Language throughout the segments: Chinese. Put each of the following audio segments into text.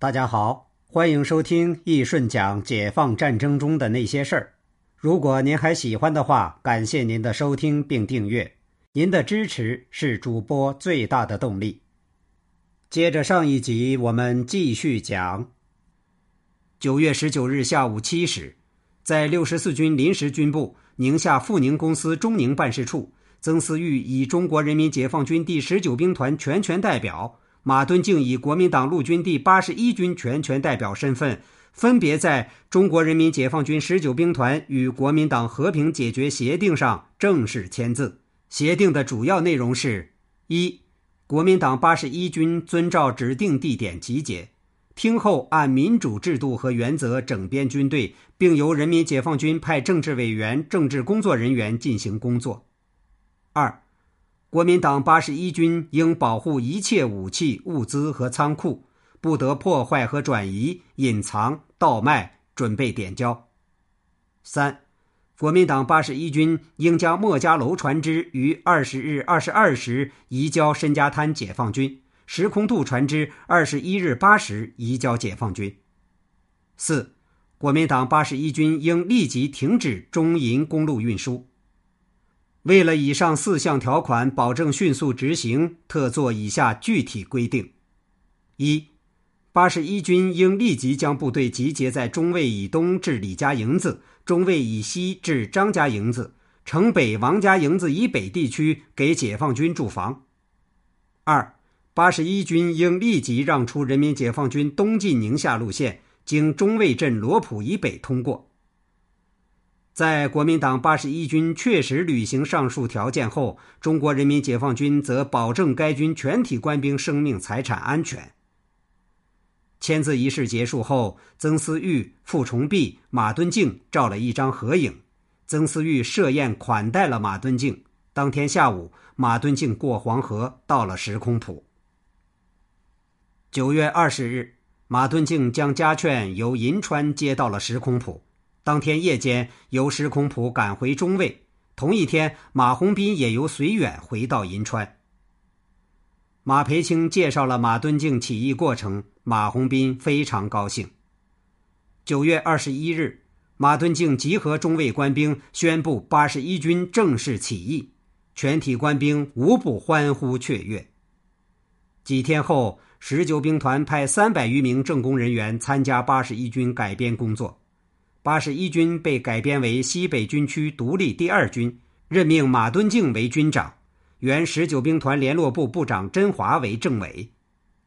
大家好，欢迎收听易顺讲解放战争中的那些事儿。如果您还喜欢的话，感谢您的收听并订阅，您的支持是主播最大的动力。接着上一集，我们继续讲。九月十九日下午七时，在六十四军临时军部宁夏富宁公司中宁办事处，曾思玉以中国人民解放军第十九兵团全权代表。马敦敬以国民党陆军第八十一军全权代表身份，分别在中国人民解放军十九兵团与国民党和平解决协定上正式签字。协定的主要内容是：一、国民党八十一军遵照指定地点集结，听后按民主制度和原则整编军队，并由人民解放军派政治委员、政治工作人员进行工作；二、国民党八十一军应保护一切武器、物资和仓库，不得破坏和转移、隐藏、倒卖、准备点交。三、国民党八十一军应将莫家楼船只于二十日二十二时移交申家滩解放军，石空渡船只二十一日八时移交解放军。四、国民党八十一军应立即停止中银公路运输。为了以上四项条款保证迅速执行，特作以下具体规定：一、八十一军应立即将部队集结在中卫以东至李家营子、中卫以西至张家营子、城北王家营子以北地区给解放军驻防；二、八十一军应立即让出人民解放军东进宁夏路线，经中卫镇罗浦以北通过。在国民党八十一军确实履行上述条件后，中国人民解放军则保证该军全体官兵生命财产安全。签字仪式结束后，曾思玉、傅崇碧、马敦敬照了一张合影。曾思玉设宴款待了马敦敬。当天下午，马敦敬过黄河到了石空浦。九月二十日，马敦敬将家眷由银川接到了石空浦。当天夜间，由石空普赶回中卫。同一天，马鸿宾也由绥远回到银川。马培清介绍了马敦敬起义过程，马鸿宾非常高兴。九月二十一日，马敦敬集合中卫官兵，宣布八十一军正式起义，全体官兵无不欢呼雀跃。几天后，十九兵团派三百余名政工人员参加八十一军改编工作。八十一军被改编为西北军区独立第二军，任命马敦敬为军长，原十九兵团联络部部长甄华为政委。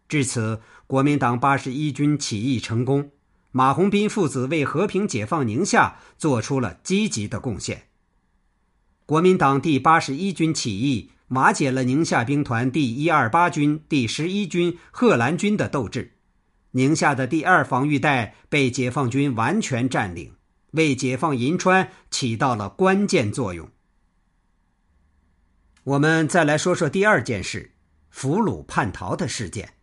至此，国民党八十一军起义成功，马鸿宾父子为和平解放宁夏做出了积极的贡献。国民党第八十一军起义瓦解了宁夏兵团第一二八军、第十一军、贺兰军的斗志。宁夏的第二防御带被解放军完全占领，为解放银川起到了关键作用。我们再来说说第二件事：俘虏叛逃的事件。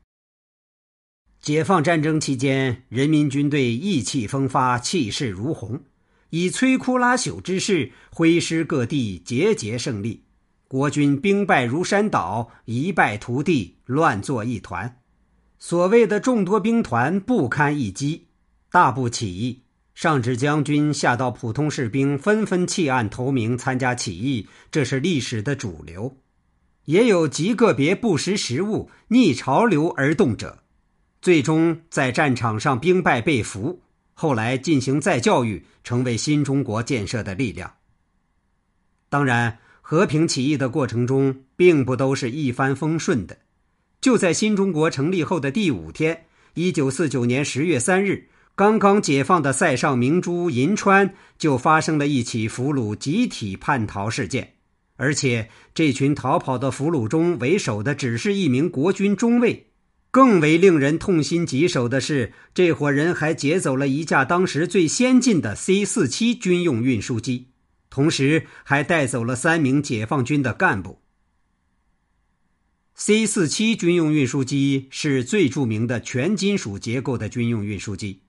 解放战争期间，人民军队意气风发，气势如虹，以摧枯拉朽之势挥师各地，节节胜利。国军兵败如山倒，一败涂地，乱作一团。所谓的众多兵团不堪一击，大部起义。上至将军，下到普通士兵，纷纷弃暗投明参加起义，这是历史的主流。也有极个别不识时务、逆潮流而动者，最终在战场上兵败被俘，后来进行再教育，成为新中国建设的力量。当然，和平起义的过程中，并不都是一帆风顺的。就在新中国成立后的第五天，一九四九年十月三日，刚刚解放的塞上明珠银川就发生了一起俘虏集体叛逃事件，而且这群逃跑的俘虏中为首的只是一名国军中尉。更为令人痛心疾首的是，这伙人还劫走了一架当时最先进的 C 四七军用运输机，同时还带走了三名解放军的干部。C 四七军用运输机是最著名的全金属结构的军用运输机，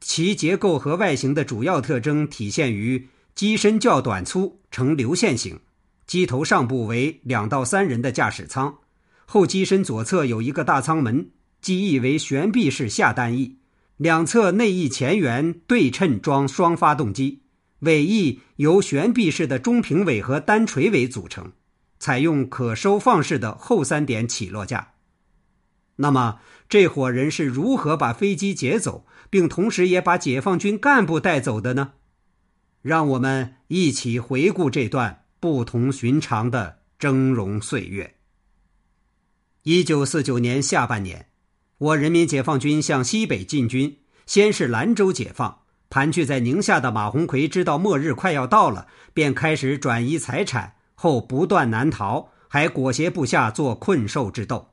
其结构和外形的主要特征体现于机身较短粗，呈流线型，机头上部为两到三人的驾驶舱，后机身左侧有一个大舱门，机翼为悬臂式下单翼，两侧内翼前缘对称装双发动机，尾翼由悬臂式的中平尾和单垂尾组成，采用可收放式的后三点起落架。那么，这伙人是如何把飞机劫走，并同时也把解放军干部带走的呢？让我们一起回顾这段不同寻常的峥嵘岁月。一九四九年下半年，我人民解放军向西北进军，先是兰州解放。盘踞在宁夏的马鸿逵知道末日快要到了，便开始转移财产，后不断南逃，还裹挟部下做困兽之斗。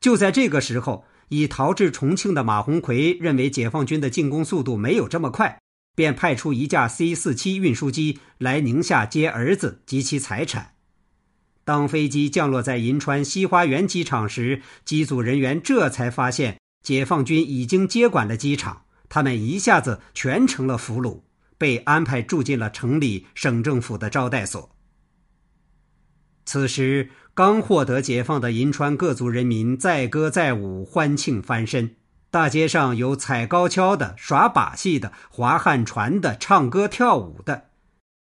就在这个时候，已逃至重庆的马鸿逵认为解放军的进攻速度没有这么快，便派出一架 C 四七运输机来宁夏接儿子及其财产。当飞机降落在银川西花园机场时，机组人员这才发现解放军已经接管了机场，他们一下子全成了俘虏，被安排住进了城里省政府的招待所。此时，刚获得解放的银川各族人民载歌载舞，欢庆翻身。大街上有踩高跷的、耍把戏的、划旱船的、唱歌跳舞的。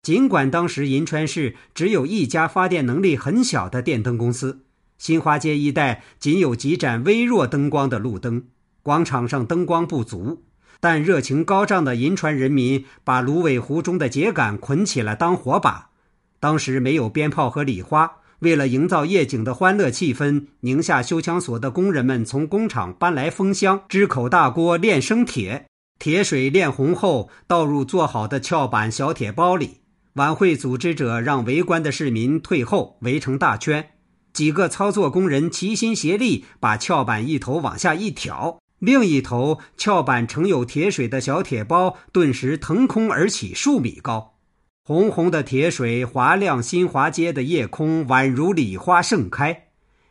尽管当时银川市只有一家发电能力很小的电灯公司，新华街一带仅有几盏微弱灯光的路灯，广场上灯光不足，但热情高涨的银川人民把芦苇湖中的秸秆捆起来当火把。当时没有鞭炮和礼花，为了营造夜景的欢乐气氛，宁夏修枪所的工人们从工厂搬来风箱、支口大锅炼生铁，铁水炼红后倒入做好的翘板小铁包里。晚会组织者让围观的市民退后，围成大圈。几个操作工人齐心协力，把翘板一头往下一挑，另一头翘板盛有铁水的小铁包顿时腾空而起，数米高。红红的铁水划亮新华街的夜空，宛如礼花盛开。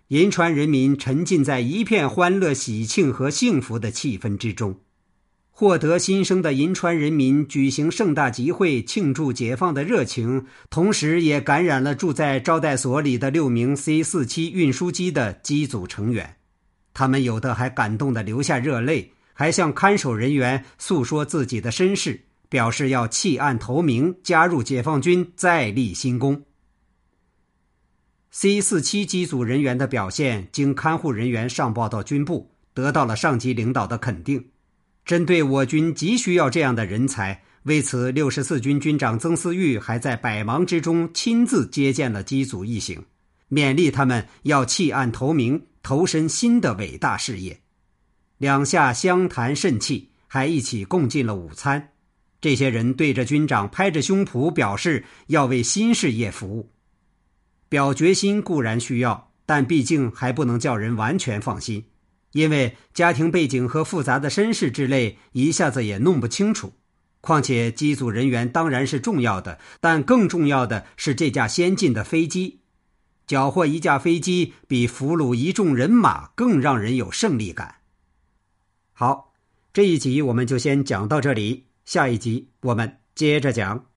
银川人民沉浸在一片欢乐、喜庆和幸福的气氛之中。获得新生的银川人民举行盛大集会庆祝解放的热情，同时也感染了住在招待所里的六名 C 四七运输机的机组成员。他们有的还感动的流下热泪，还向看守人员诉说自己的身世。表示要弃暗投明，加入解放军，再立新功。C 四七机组人员的表现经看护人员上报到军部，得到了上级领导的肯定。针对我军急需要这样的人才，为此，六十四军军长曾思玉还在百忙之中亲自接见了机组一行，勉励他们要弃暗投明，投身新的伟大事业。两下相谈甚气，还一起共进了午餐。这些人对着军长拍着胸脯表示要为新事业服务，表决心固然需要，但毕竟还不能叫人完全放心，因为家庭背景和复杂的身世之类一下子也弄不清楚。况且机组人员当然是重要的，但更重要的是这架先进的飞机。缴获一架飞机比俘虏一众人马更让人有胜利感。好，这一集我们就先讲到这里。下一集我们接着讲。